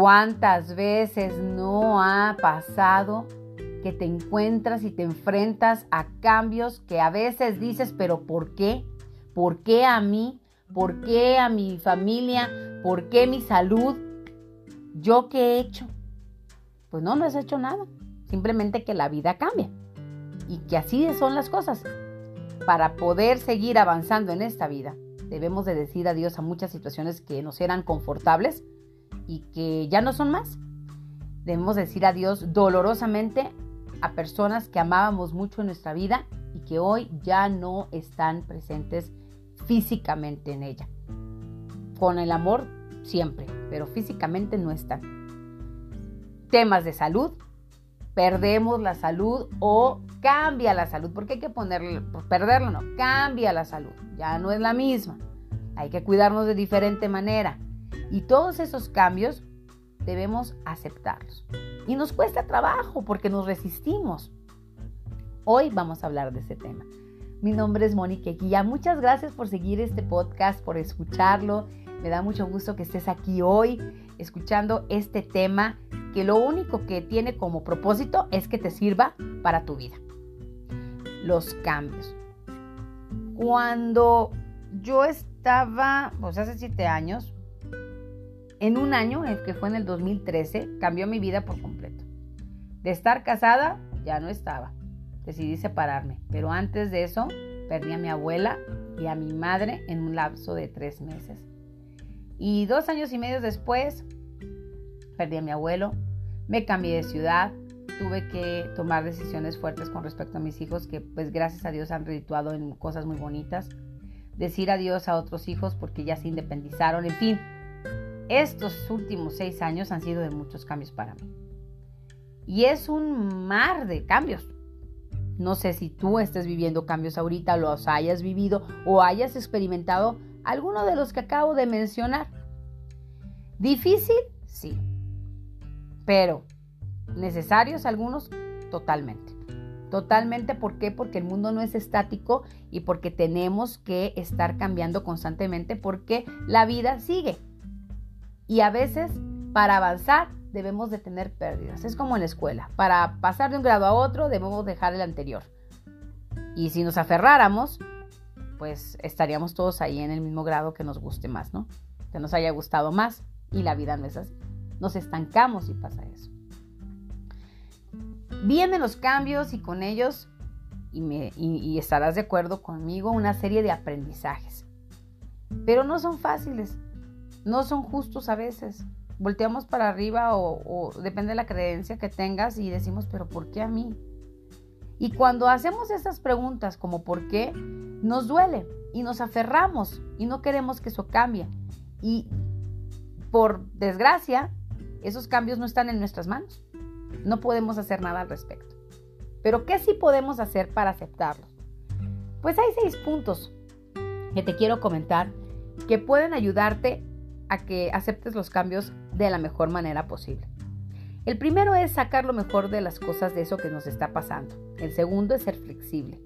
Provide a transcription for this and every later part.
¿Cuántas veces no ha pasado que te encuentras y te enfrentas a cambios que a veces dices, pero ¿por qué? ¿Por qué a mí? ¿Por qué a mi familia? ¿Por qué mi salud? ¿Yo qué he hecho? Pues no, no has hecho nada. Simplemente que la vida cambia. Y que así son las cosas. Para poder seguir avanzando en esta vida, debemos de decir adiós a muchas situaciones que nos eran confortables y que ya no son más. Debemos decir adiós dolorosamente a personas que amábamos mucho en nuestra vida y que hoy ya no están presentes físicamente en ella. Con el amor siempre, pero físicamente no están. Temas de salud, perdemos la salud o cambia la salud, porque hay que ponerle, pues, perderlo no, cambia la salud, ya no es la misma. Hay que cuidarnos de diferente manera. Y todos esos cambios debemos aceptarlos. Y nos cuesta trabajo porque nos resistimos. Hoy vamos a hablar de ese tema. Mi nombre es Mónica Guía. Muchas gracias por seguir este podcast, por escucharlo. Me da mucho gusto que estés aquí hoy escuchando este tema que lo único que tiene como propósito es que te sirva para tu vida. Los cambios. Cuando yo estaba, pues hace siete años, en un año, que fue en el 2013, cambió mi vida por completo. De estar casada, ya no estaba. Decidí separarme, pero antes de eso, perdí a mi abuela y a mi madre en un lapso de tres meses. Y dos años y medio después, perdí a mi abuelo, me cambié de ciudad, tuve que tomar decisiones fuertes con respecto a mis hijos que pues gracias a Dios han redituado en cosas muy bonitas. Decir adiós a otros hijos porque ya se independizaron, en fin, estos últimos seis años han sido de muchos cambios para mí. Y es un mar de cambios. No sé si tú estés viviendo cambios ahorita, los hayas vivido o hayas experimentado alguno de los que acabo de mencionar. Difícil, sí. Pero necesarios algunos, totalmente. Totalmente, ¿por qué? Porque el mundo no es estático y porque tenemos que estar cambiando constantemente porque la vida sigue. Y a veces para avanzar debemos de tener pérdidas. Es como en la escuela. Para pasar de un grado a otro debemos dejar el anterior. Y si nos aferráramos, pues estaríamos todos ahí en el mismo grado que nos guste más, ¿no? Que nos haya gustado más. Y la vida no es así. Nos estancamos y pasa eso. Vienen los cambios y con ellos, y, y estarás de acuerdo conmigo, una serie de aprendizajes. Pero no son fáciles no son justos a veces. Volteamos para arriba o, depende de la creencia que tengas y decimos, pero ¿por qué a mí? Y cuando hacemos esas preguntas como ¿por qué? Nos duele y nos aferramos y no queremos que eso cambie. Y por desgracia, esos cambios no están en nuestras manos. No podemos hacer nada al respecto. Pero ¿qué sí podemos hacer para aceptarlos? Pues hay seis puntos que te quiero comentar que pueden ayudarte a que aceptes los cambios de la mejor manera posible. El primero es sacar lo mejor de las cosas de eso que nos está pasando. El segundo es ser flexible.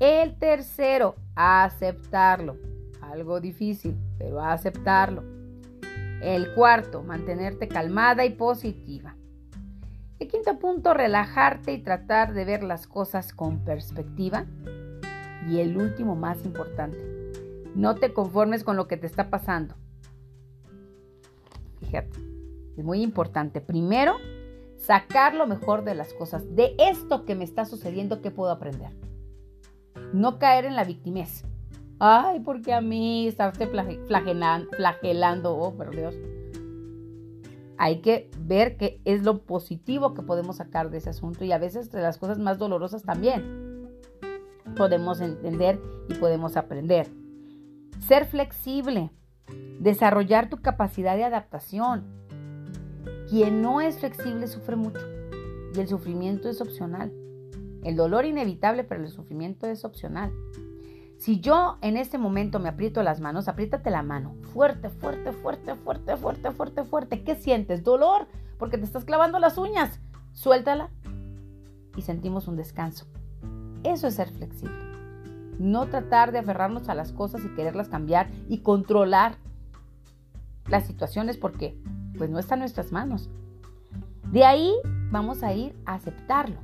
El tercero, aceptarlo. Algo difícil, pero aceptarlo. El cuarto, mantenerte calmada y positiva. El quinto punto, relajarte y tratar de ver las cosas con perspectiva. Y el último, más importante, no te conformes con lo que te está pasando. Es muy importante. Primero, sacar lo mejor de las cosas. De esto que me está sucediendo, ¿qué puedo aprender? No caer en la victimez. Ay, porque a mí estarse flagelando, flagelando, oh, por Dios. Hay que ver qué es lo positivo que podemos sacar de ese asunto y a veces de las cosas más dolorosas también podemos entender y podemos aprender. Ser flexible. Desarrollar tu capacidad de adaptación. Quien no es flexible sufre mucho y el sufrimiento es opcional. El dolor inevitable, pero el sufrimiento es opcional. Si yo en este momento me aprieto las manos, apriétate la mano. Fuerte, fuerte, fuerte, fuerte, fuerte, fuerte, fuerte. ¿Qué sientes? Dolor, porque te estás clavando las uñas. Suéltala y sentimos un descanso. Eso es ser flexible. No tratar de aferrarnos a las cosas y quererlas cambiar y controlar las situaciones porque pues no está en nuestras manos. De ahí vamos a ir a aceptarlo.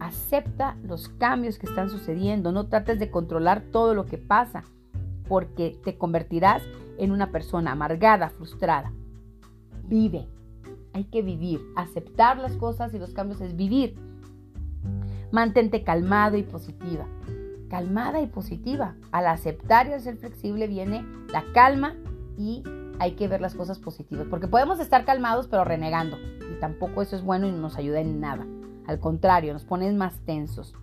Acepta los cambios que están sucediendo. No trates de controlar todo lo que pasa porque te convertirás en una persona amargada, frustrada. Vive. Hay que vivir. Aceptar las cosas y los cambios es vivir. Mantente calmado y positiva. Calmada y positiva. Al aceptar y al ser flexible viene la calma y hay que ver las cosas positivas. Porque podemos estar calmados pero renegando. Y tampoco eso es bueno y no nos ayuda en nada. Al contrario, nos ponen más tensos.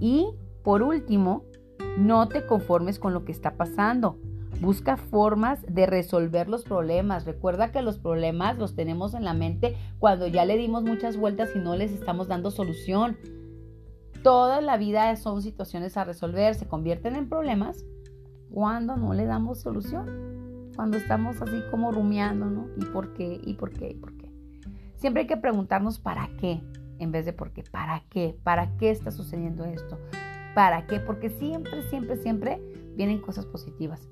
Y por último, no te conformes con lo que está pasando. Busca formas de resolver los problemas. Recuerda que los problemas los tenemos en la mente cuando ya le dimos muchas vueltas y no les estamos dando solución. Toda la vida son situaciones a resolver, se convierten en problemas cuando no le damos solución. Cuando estamos así como rumiando, ¿no? ¿Y por qué? ¿Y por qué? ¿Y por qué? Siempre hay que preguntarnos para qué, en vez de por qué. ¿Para qué? ¿Para qué está sucediendo esto? ¿Para qué? Porque siempre, siempre, siempre vienen cosas positivas.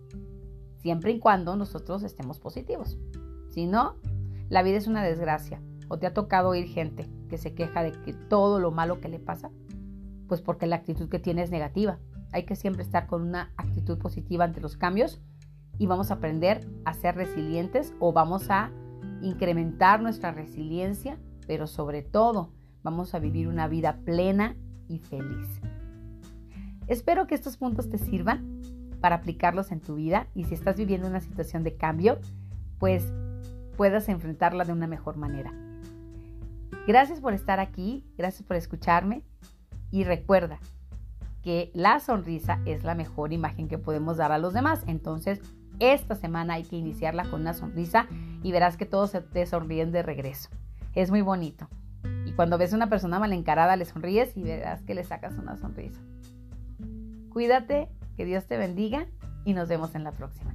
Siempre y cuando nosotros estemos positivos. Si no, la vida es una desgracia. ¿O te ha tocado oír gente que se queja de que todo lo malo que le pasa? Pues porque la actitud que tiene es negativa. Hay que siempre estar con una actitud positiva ante los cambios y vamos a aprender a ser resilientes o vamos a incrementar nuestra resiliencia, pero sobre todo vamos a vivir una vida plena y feliz. Espero que estos puntos te sirvan para aplicarlos en tu vida y si estás viviendo una situación de cambio, pues puedas enfrentarla de una mejor manera. Gracias por estar aquí, gracias por escucharme y recuerda que la sonrisa es la mejor imagen que podemos dar a los demás. Entonces, esta semana hay que iniciarla con una sonrisa y verás que todos te sonríen de regreso. Es muy bonito. Y cuando ves a una persona mal encarada, le sonríes y verás que le sacas una sonrisa. Cuídate, que Dios te bendiga y nos vemos en la próxima.